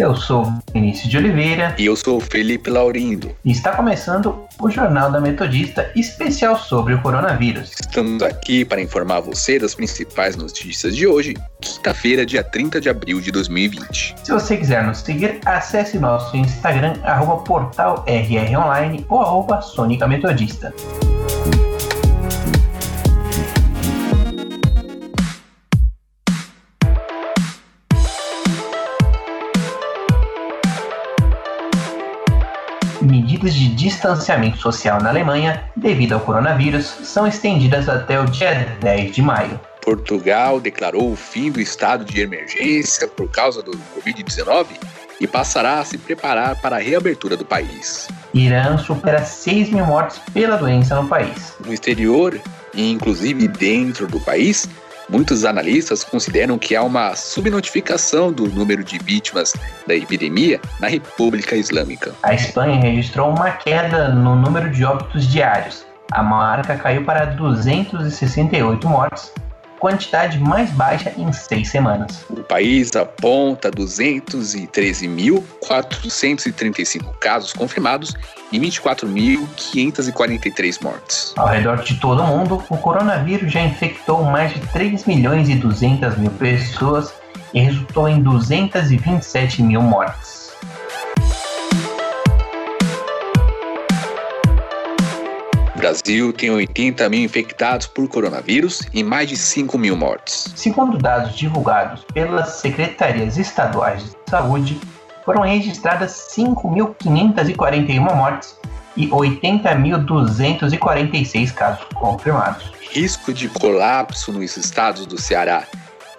Eu sou Vinícius de Oliveira. E eu sou Felipe Laurindo. E está começando o Jornal da Metodista, especial sobre o coronavírus. Estamos aqui para informar você das principais notícias de hoje, quinta-feira, dia 30 de abril de 2020. Se você quiser nos seguir, acesse nosso Instagram, arroba portal RR Online ou arroba Sônica Metodista. Medidas de distanciamento social na Alemanha, devido ao coronavírus, são estendidas até o dia 10 de maio. Portugal declarou o fim do estado de emergência por causa do Covid-19 e passará a se preparar para a reabertura do país. Irã supera 6 mil mortes pela doença no país. No exterior, e inclusive dentro do país, Muitos analistas consideram que há uma subnotificação do número de vítimas da epidemia na República Islâmica. A Espanha registrou uma queda no número de óbitos diários. A marca caiu para 268 mortes, quantidade mais baixa em seis semanas. O país aponta 213.435 casos confirmados e 24.543 mortes. Ao redor de todo o mundo, o coronavírus já infectou mais de 3 milhões e 200 mil pessoas e resultou em 227 mil mortes. Brasil tem 80 mil infectados por coronavírus e mais de 5 mil mortes. Segundo dados divulgados pelas secretarias estaduais de saúde, foram registradas 5.541 mortes e 80.246 casos confirmados. Risco de colapso nos estados do Ceará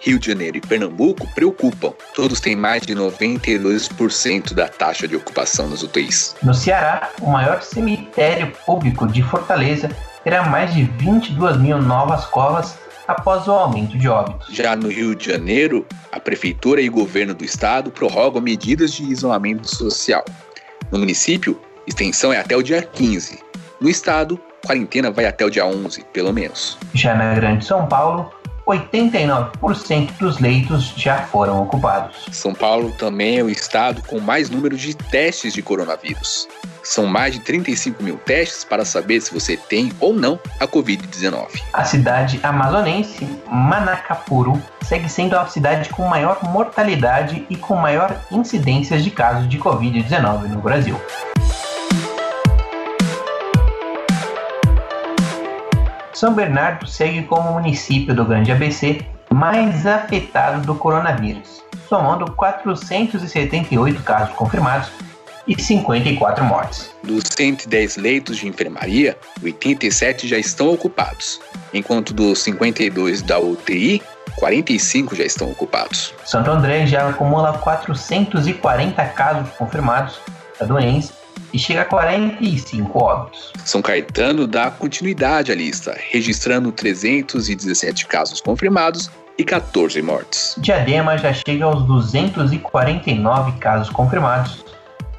Rio de Janeiro e Pernambuco preocupam. Todos têm mais de 92% da taxa de ocupação nas UTIs. No Ceará, o maior cemitério público de Fortaleza terá mais de 22 mil novas covas após o aumento de óbitos. Já no Rio de Janeiro, a prefeitura e o governo do estado prorrogam medidas de isolamento social. No município, extensão é até o dia 15. No estado, quarentena vai até o dia 11, pelo menos. Já na Grande São Paulo, 89% dos leitos já foram ocupados. São Paulo também é o estado com mais número de testes de coronavírus. São mais de 35 mil testes para saber se você tem ou não a Covid-19. A cidade amazonense, Manacapuru, segue sendo a cidade com maior mortalidade e com maior incidência de casos de Covid-19 no Brasil. São Bernardo segue como o município do Grande ABC mais afetado do coronavírus, somando 478 casos confirmados e 54 mortes. Dos 110 leitos de enfermaria, 87 já estão ocupados, enquanto dos 52 da UTI, 45 já estão ocupados. Santo André já acumula 440 casos confirmados da doença e chega a 45 óbitos. São Caetano dá continuidade à lista, registrando 317 casos confirmados e 14 mortes. Diadema já chega aos 249 casos confirmados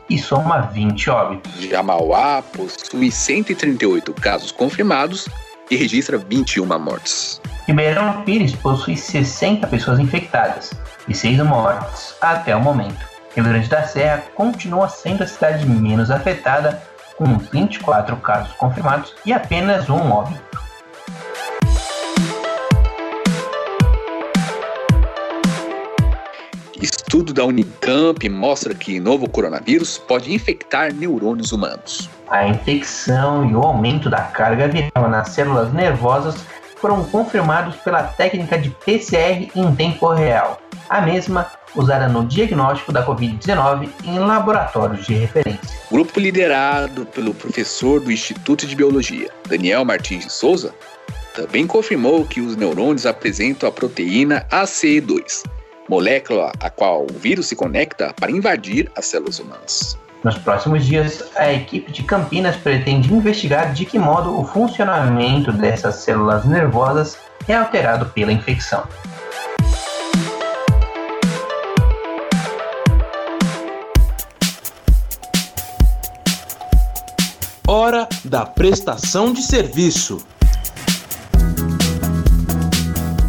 e soma 20 óbitos. Já Mauá possui 138 casos confirmados e registra 21 mortes. Ribeirão Pires possui 60 pessoas infectadas e 6 mortes até o momento. Rio Grande da Serra continua sendo a cidade menos afetada, com 24 casos confirmados e apenas um óbito. Estudo da Unicamp mostra que novo coronavírus pode infectar neurônios humanos. A infecção e o aumento da carga viral nas células nervosas foram confirmados pela técnica de PCR em tempo real, a mesma usada no diagnóstico da Covid-19 em laboratórios de referência. Grupo liderado pelo professor do Instituto de Biologia, Daniel Martins de Souza, também confirmou que os neurônios apresentam a proteína ACE2, molécula a qual o vírus se conecta para invadir as células humanas. Nos próximos dias, a equipe de Campinas pretende investigar de que modo o funcionamento dessas células nervosas é alterado pela infecção. Hora da prestação de serviço.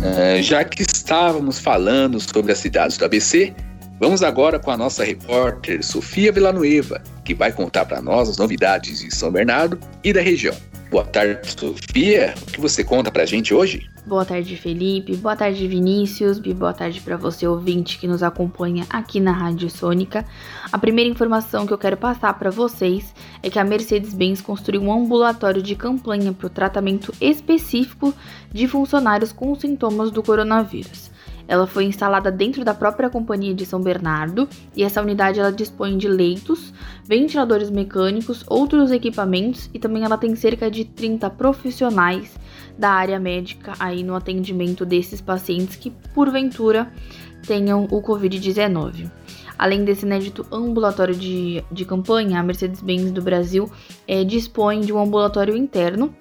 Uh, já que estávamos falando sobre as cidades do ABC, vamos agora com a nossa repórter Sofia Villanueva, que vai contar para nós as novidades de São Bernardo e da região. Boa tarde, Sofia. O que você conta para a gente hoje? Boa tarde, Felipe. Boa tarde, Vinícius. E boa tarde para você, ouvinte, que nos acompanha aqui na Rádio Sônica. A primeira informação que eu quero passar para vocês é que a Mercedes-Benz construiu um ambulatório de campanha para o tratamento específico de funcionários com sintomas do coronavírus. Ela foi instalada dentro da própria companhia de São Bernardo e essa unidade ela dispõe de leitos, ventiladores mecânicos, outros equipamentos e também ela tem cerca de 30 profissionais da área médica aí no atendimento desses pacientes que porventura tenham o Covid-19. Além desse inédito ambulatório de, de campanha, a Mercedes-Benz do Brasil é, dispõe de um ambulatório interno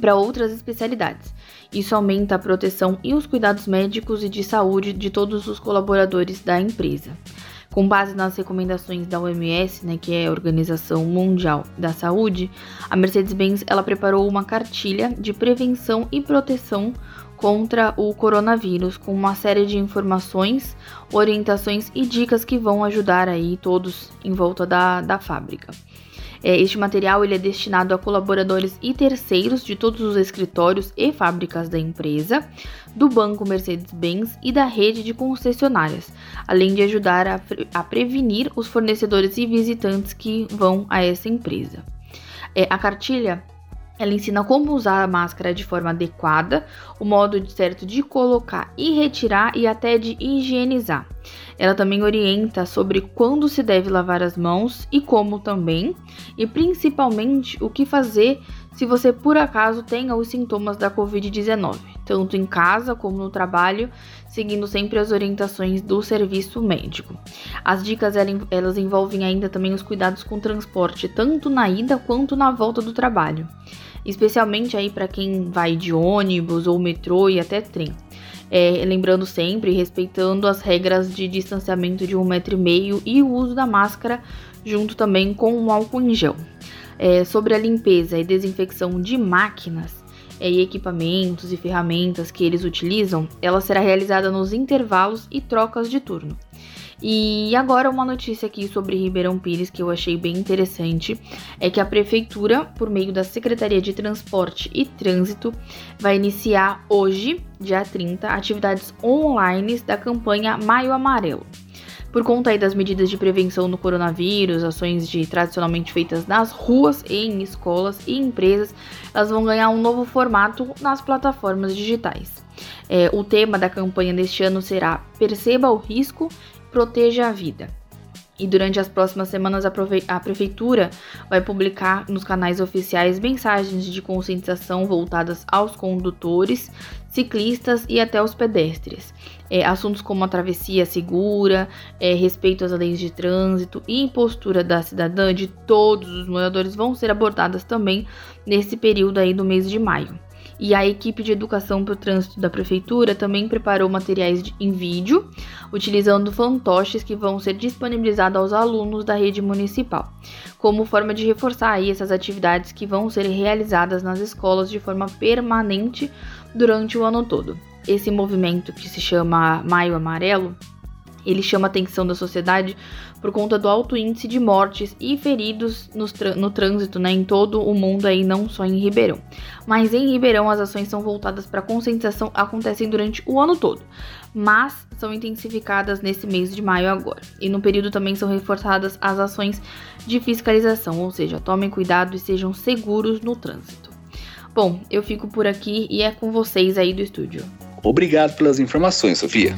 para outras especialidades. Isso aumenta a proteção e os cuidados médicos e de saúde de todos os colaboradores da empresa. Com base nas recomendações da OMS, né, que é a Organização Mundial da Saúde, a Mercedes-Benz ela preparou uma cartilha de prevenção e proteção contra o coronavírus, com uma série de informações, orientações e dicas que vão ajudar aí todos em volta da, da fábrica. É, este material ele é destinado a colaboradores e terceiros de todos os escritórios e fábricas da empresa, do Banco Mercedes-Benz e da rede de concessionárias, além de ajudar a, a prevenir os fornecedores e visitantes que vão a essa empresa. É, a cartilha ela ensina como usar a máscara de forma adequada, o modo certo de colocar e retirar e até de higienizar. Ela também orienta sobre quando se deve lavar as mãos e como também, e principalmente o que fazer se você por acaso tenha os sintomas da Covid-19, tanto em casa como no trabalho, seguindo sempre as orientações do serviço médico. As dicas elas envolvem ainda também os cuidados com o transporte, tanto na ida quanto na volta do trabalho, especialmente aí para quem vai de ônibus ou metrô e até trem. É, lembrando sempre, respeitando as regras de distanciamento de um metro e meio e o uso da máscara, junto também com o álcool em gel. É, sobre a limpeza e desinfecção de máquinas, e equipamentos e ferramentas que eles utilizam, ela será realizada nos intervalos e trocas de turno. E agora uma notícia aqui sobre Ribeirão Pires que eu achei bem interessante é que a prefeitura, por meio da Secretaria de Transporte e Trânsito, vai iniciar hoje, dia 30, atividades online da campanha Maio Amarelo. Por conta das medidas de prevenção do coronavírus, ações de tradicionalmente feitas nas ruas em escolas e empresas, elas vão ganhar um novo formato nas plataformas digitais. É, o tema da campanha deste ano será Perceba o risco, proteja a vida. E durante as próximas semanas, a, Prefeitura vai publicar nos canais oficiais mensagens de conscientização voltadas aos condutores, ciclistas e até os pedestres. É, assuntos como a travessia segura, é, respeito às leis de trânsito e impostura da cidadã de todos os moradores vão ser abordadas também nesse período aí do mês de maio. E a equipe de educação para o trânsito da prefeitura também preparou materiais de, em vídeo, utilizando fantoches que vão ser disponibilizados aos alunos da rede municipal, como forma de reforçar aí essas atividades que vão ser realizadas nas escolas de forma permanente durante o ano todo. Esse movimento que se chama Maio Amarelo ele chama a atenção da sociedade por conta do alto índice de mortes e feridos no, trânsito né, em todo o mundo, aí, não só em Ribeirão. Mas em Ribeirão, as ações são voltadas para conscientização, acontecem durante o ano todo, mas são intensificadas nesse mês de maio agora. E no período também são reforçadas as ações de fiscalização, ou seja, tomem cuidado e sejam seguros no trânsito. Bom, eu fico por aqui e é com vocês aí do estúdio. Obrigado pelas informações, Sofia.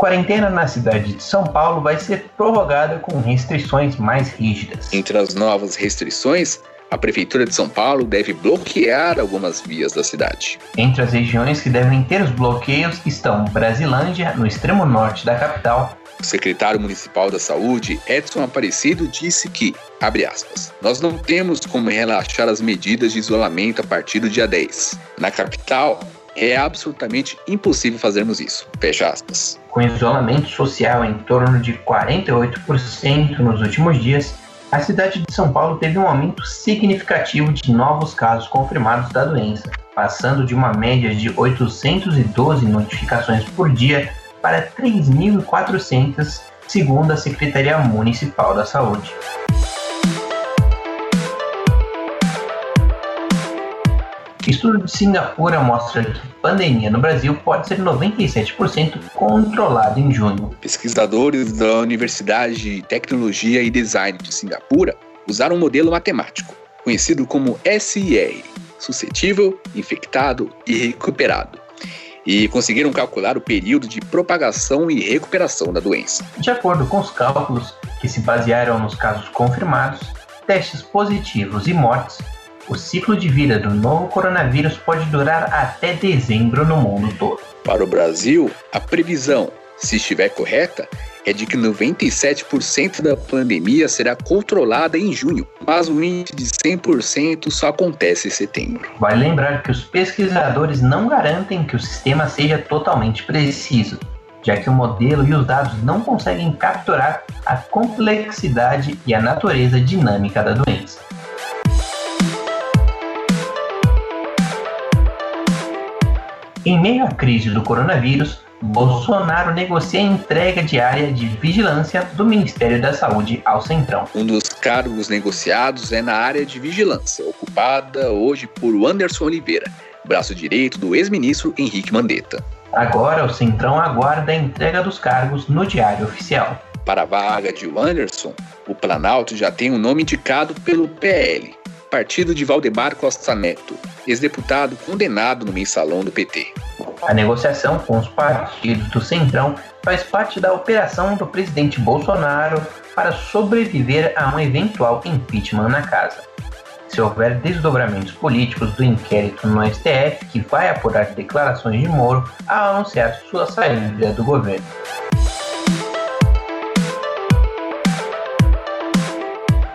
Quarentena na cidade de São Paulo vai ser prorrogada com restrições mais rígidas. Entre as novas restrições, a Prefeitura de São Paulo deve bloquear algumas vias da cidade. Entre as regiões que devem ter os bloqueios estão Brasilândia, no extremo norte da capital. O secretário municipal da Saúde, Edson Aparecido, disse que, abre aspas, nós não temos como relaxar as medidas de isolamento a partir do dia 10. Na capital, é absolutamente impossível fazermos isso. Fecha aspas. Com isolamento social em torno de 48% nos últimos dias, a cidade de São Paulo teve um aumento significativo de novos casos confirmados da doença, passando de uma média de 812 notificações por dia para 3.400, segundo a Secretaria Municipal da Saúde. Estudo de Singapura mostra que pandemia no Brasil pode ser 97% controlada em junho. Pesquisadores da Universidade de Tecnologia e Design de Singapura usaram um modelo matemático, conhecido como SIR, suscetível, infectado e recuperado, e conseguiram calcular o período de propagação e recuperação da doença. De acordo com os cálculos, que se basearam nos casos confirmados, testes positivos e mortes, o ciclo de vida do novo coronavírus pode durar até dezembro no mundo todo. Para o Brasil, a previsão, se estiver correta, é de que 97% da pandemia será controlada em junho, mas o índice de 100% só acontece em setembro. Vale lembrar que os pesquisadores não garantem que o sistema seja totalmente preciso, já que o modelo e os dados não conseguem capturar a complexidade e a natureza dinâmica da doença. Em meio à crise do coronavírus, Bolsonaro negocia a entrega de área de vigilância do Ministério da Saúde ao Centrão. Um dos cargos negociados é na área de vigilância, ocupada hoje por Anderson Oliveira, braço direito do ex-ministro Henrique Mandetta. Agora, o Centrão aguarda a entrega dos cargos no Diário Oficial. Para a vaga de Anderson, o Planalto já tem um nome indicado pelo PL, partido de Valdemar Costa Neto, ex-deputado condenado no mensalão do PT. A negociação com os partidos do Centrão faz parte da operação do presidente Bolsonaro para sobreviver a um eventual impeachment na casa. Se houver desdobramentos políticos do inquérito no STF, que vai apurar declarações de Moro ao anunciar sua saída do governo.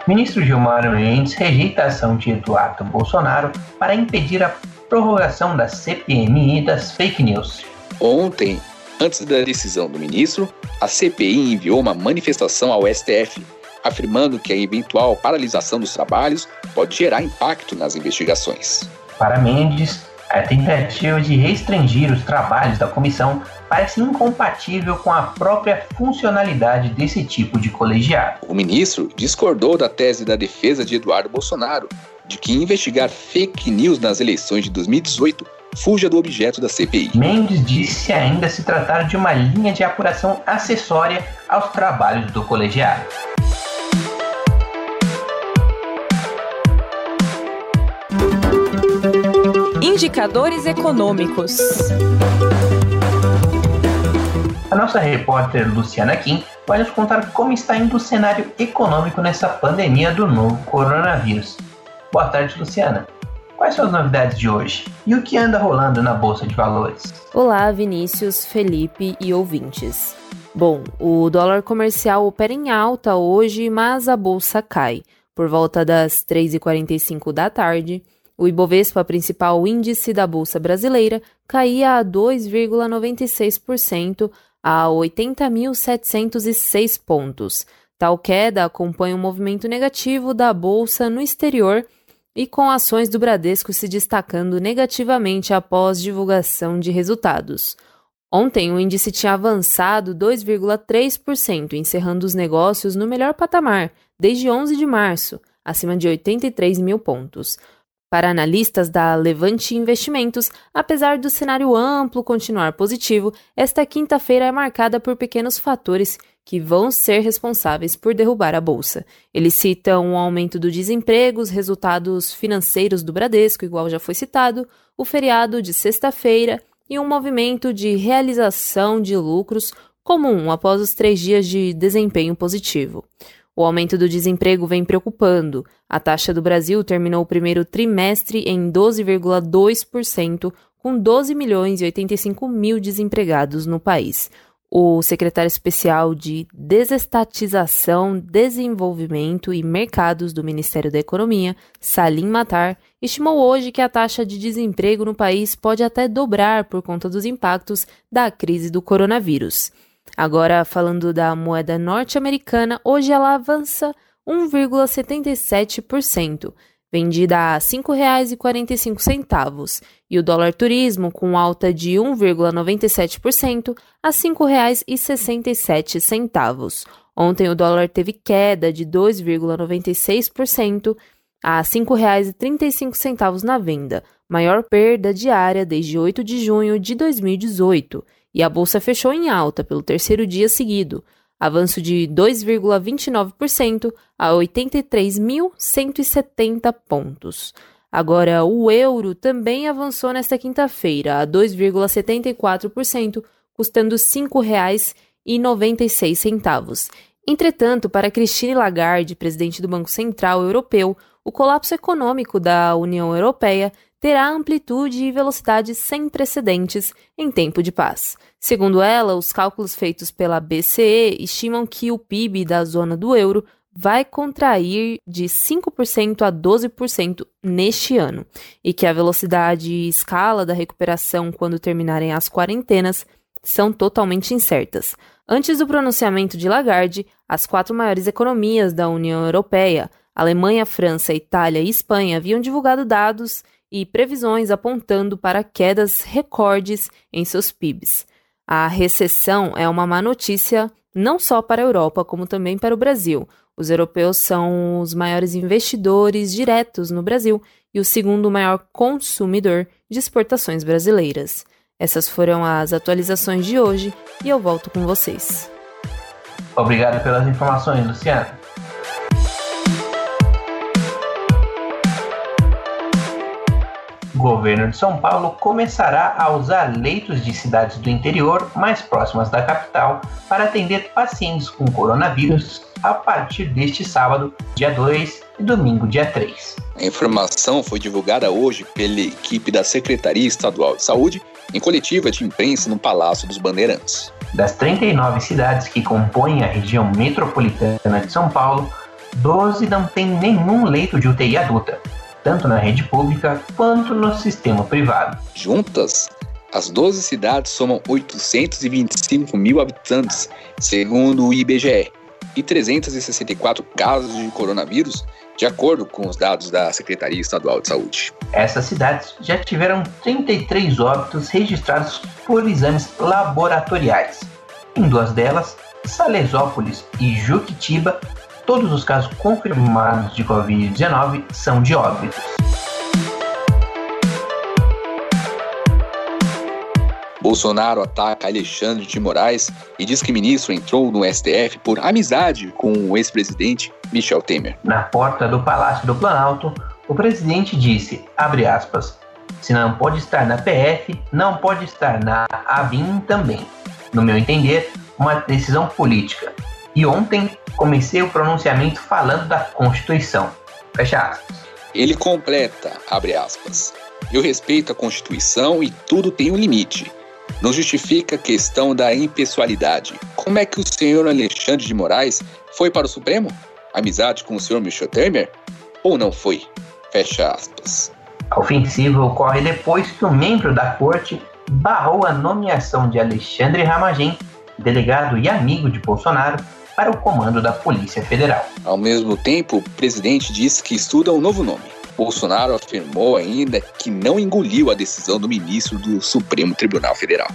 Ministro Gilmar Mendes rejeita a ação de Eduardo Bolsonaro para impedir a prorrogação da CPMI das fake news. Ontem, antes da decisão do ministro, a CPI enviou uma manifestação ao STF, afirmando que a eventual paralisação dos trabalhos pode gerar impacto nas investigações. Para Mendes, a tentativa de restringir os trabalhos da comissão parece incompatível com a própria funcionalidade desse tipo de colegiado. O ministro discordou da tese da defesa de Eduardo Bolsonaro de que investigar fake news nas eleições de 2018 fuja do objeto da CPI. Mendes disse ainda se tratar de uma linha de apuração acessória aos trabalhos do colegiado. Indicadores econômicos. A nossa repórter Luciana Kim vai nos contar como está indo o cenário econômico nessa pandemia do novo coronavírus. Boa tarde, Luciana. Quais são as novidades de hoje? E o que anda rolando na Bolsa de Valores? Olá, Vinícius, Felipe e ouvintes. Bom, o dólar comercial opera em alta hoje, mas a bolsa cai. Por volta das 3h45 da tarde, o Ibovespa, principal índice da Bolsa Brasileira, caía a 2,96% a 80.706 pontos. Tal queda acompanha o um movimento negativo da Bolsa no exterior e com ações do Bradesco se destacando negativamente após divulgação de resultados. Ontem, o índice tinha avançado 2,3%, encerrando os negócios no melhor patamar desde 11 de março, acima de 83 mil pontos. Para analistas da Levante Investimentos, apesar do cenário amplo continuar positivo, esta quinta-feira é marcada por pequenos fatores que vão ser responsáveis por derrubar a bolsa. Eles citam um aumento do desemprego, os resultados financeiros do Bradesco, igual já foi citado, o feriado de sexta-feira e um movimento de realização de lucros comum após os três dias de desempenho positivo. O aumento do desemprego vem preocupando. A taxa do Brasil terminou o primeiro trimestre em 12,2%, com 12 milhões e 85 mil desempregados no país. O secretário especial de Desestatização, Desenvolvimento e Mercados do Ministério da Economia, Salim Matar, estimou hoje que a taxa de desemprego no país pode até dobrar por conta dos impactos da crise do coronavírus. Agora, falando da moeda norte-americana, hoje ela avança 1,77%, vendida a R$ 5,45, e o dólar turismo com alta de 1,97% a R$ 5,67. Ontem o dólar teve queda de 2,96% a R$ 5,35 na venda, maior perda diária desde 8 de junho de 2018 e a bolsa fechou em alta pelo terceiro dia seguido, avanço de 2,29% a 83.170 pontos. Agora, o euro também avançou nesta quinta-feira a 2,74%, custando R$ 5,96. Entretanto, para Christine Lagarde, presidente do Banco Central Europeu, o colapso econômico da União Europeia terá amplitude e velocidade sem precedentes em tempo de paz. Segundo ela, os cálculos feitos pela BCE estimam que o PIB da zona do euro vai contrair de 5% a 12% neste ano e que a velocidade e escala da recuperação quando terminarem as quarentenas são totalmente incertas. Antes do pronunciamento de Lagarde, as quatro maiores economias da União Europeia, Alemanha, França, Itália e Espanha, haviam divulgado dados e previsões apontando para quedas recordes em seus PIBs. A recessão é uma má notícia não só para a Europa, como também para o Brasil. Os europeus são os maiores investidores diretos no Brasil e o segundo maior consumidor de exportações brasileiras. Essas foram as atualizações de hoje e eu volto com vocês. Obrigado pelas informações, Luciano. O governo de São Paulo começará a usar leitos de cidades do interior mais próximas da capital para atender pacientes com coronavírus a partir deste sábado, dia 2 e domingo, dia 3. A informação foi divulgada hoje pela equipe da Secretaria Estadual de Saúde em coletiva de imprensa no Palácio dos Bandeirantes. Das 39 cidades que compõem a região metropolitana de São Paulo, 12 não têm nenhum leito de UTI adulta, tanto na rede pública quanto no sistema privado. Juntas, as 12 cidades somam 825 mil habitantes, segundo o IBGE, e 364 casos de coronavírus, de acordo com os dados da Secretaria Estadual de Saúde. Essas cidades já tiveram 33 óbitos registrados por exames laboratoriais. Em duas delas, Salesópolis e Juquitiba, todos os casos confirmados de Covid-19 são de óbitos. Bolsonaro ataca Alexandre de Moraes e diz que ministro entrou no STF por amizade com o ex-presidente Michel Temer. Na porta do Palácio do Planalto, o presidente disse, abre aspas, se não pode estar na PF, não pode estar na ABIN também. No meu entender, uma decisão política. E ontem comecei o pronunciamento falando da Constituição. Fecha aspas. Ele completa, abre aspas. Eu respeito a Constituição e tudo tem um limite. Não justifica a questão da impessoalidade. Como é que o senhor Alexandre de Moraes foi para o Supremo? Amizade com o senhor Michel Temer? Ou não foi? Fecha aspas. A ofensiva ocorre depois que um membro da corte barrou a nomeação de Alexandre Ramagem, delegado e amigo de Bolsonaro, para o comando da Polícia Federal. Ao mesmo tempo, o presidente disse que estuda um novo nome. Bolsonaro afirmou ainda que não engoliu a decisão do ministro do Supremo Tribunal Federal.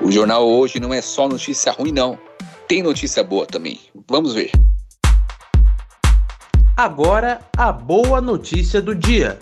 O jornal hoje não é só notícia ruim, não. Tem notícia boa também. Vamos ver. Agora, a boa notícia do dia.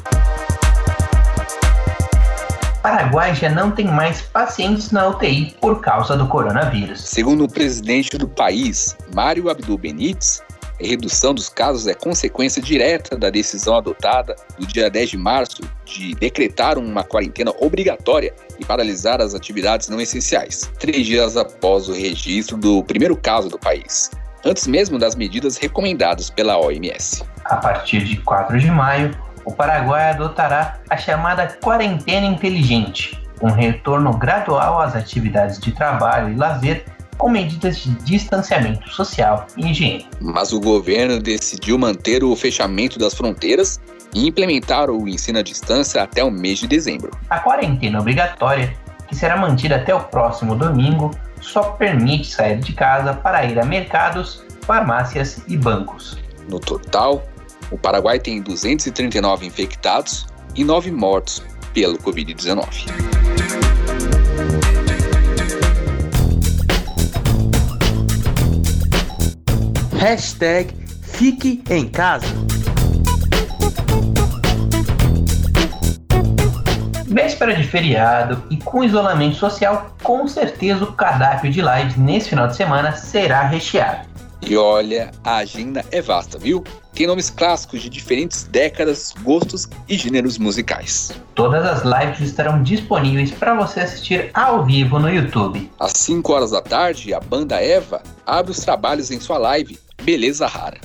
Paraguai já não tem mais pacientes na UTI por causa do coronavírus. Segundo o presidente do país, Mário Abdul Benítez, A redução dos casos é consequência direta da decisão adotada no dia 10 de março de decretar uma quarentena obrigatória e paralisar as atividades não essenciais, três dias após o registro do primeiro caso do país, antes mesmo das medidas recomendadas pela OMS. A partir de 4 de maio, o Paraguai adotará a chamada quarentena inteligente, um retorno gradual às atividades de trabalho e lazer com medidas de distanciamento social e higiene. Mas o governo decidiu manter o fechamento das fronteiras e implementar o ensino à distância até o mês de dezembro. A quarentena obrigatória, que será mantida até o próximo domingo, só permite sair de casa para ir a mercados, farmácias e bancos. No total, o Paraguai tem 239 infectados e 9 mortos pelo Covid-19. Hashtag Fique em Casa. Véspera de feriado e com isolamento social, com certeza o cardápio de lives nesse final de semana será recheado. E olha, a agenda é vasta, viu? Tem nomes clássicos de diferentes décadas, gostos e gêneros musicais. Todas as lives estarão disponíveis para você assistir ao vivo no YouTube. Às 5 horas da tarde, a banda Eva abre os trabalhos em sua live Beleza Rara.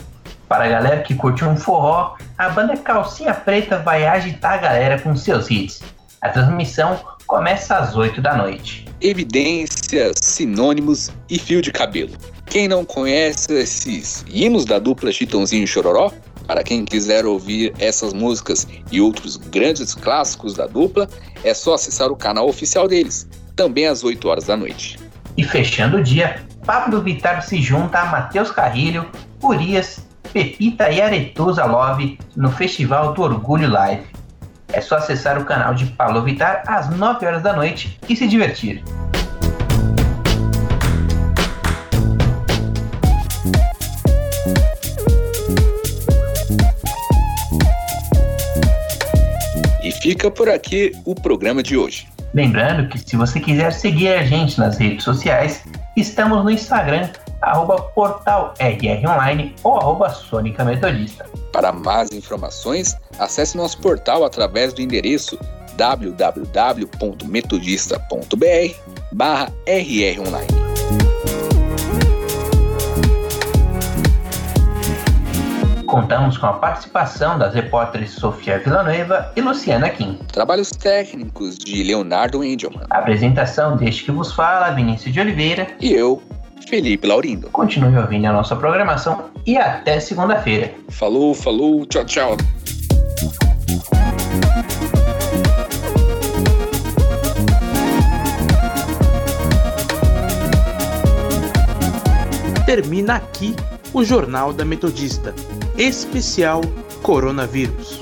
Para a galera que curte um forró, a banda Calcinha Preta vai agitar a galera com seus hits. A transmissão começa às 8 da noite. Evidências, sinônimos e fio de cabelo. Quem não conhece esses hinos da dupla Chitãozinho e Chororó? Para quem quiser ouvir essas músicas e outros grandes clássicos da dupla, é só acessar o canal oficial deles, também às 8 horas da noite. E fechando o dia, Pablo Vittar se junta a Matheus Carrilho, Urias, Pepita e Aretusa Love no Festival do Orgulho Live. É só acessar o canal de Pablo Vittar às 9 horas da noite e se divertir. Fica por aqui o programa de hoje. Lembrando que se você quiser seguir a gente nas redes sociais, Estamos no Instagram, arroba portal ou arroba Sônica Metodista. Para mais informações, acesse nosso portal através do endereço www.metodista.br barra rronline. Contamos com a participação das repórteres Sofia Villanueva e Luciana Kim. Trabalhos técnicos de Leonardo Engelman. A apresentação deste que vos fala, Vinícius de Oliveira. E eu, Felipe Laurindo. Continue ouvindo a nossa programação e até segunda-feira. Falou, falou, tchau, tchau. Termina aqui o Jornal da Metodista especial Coronavírus.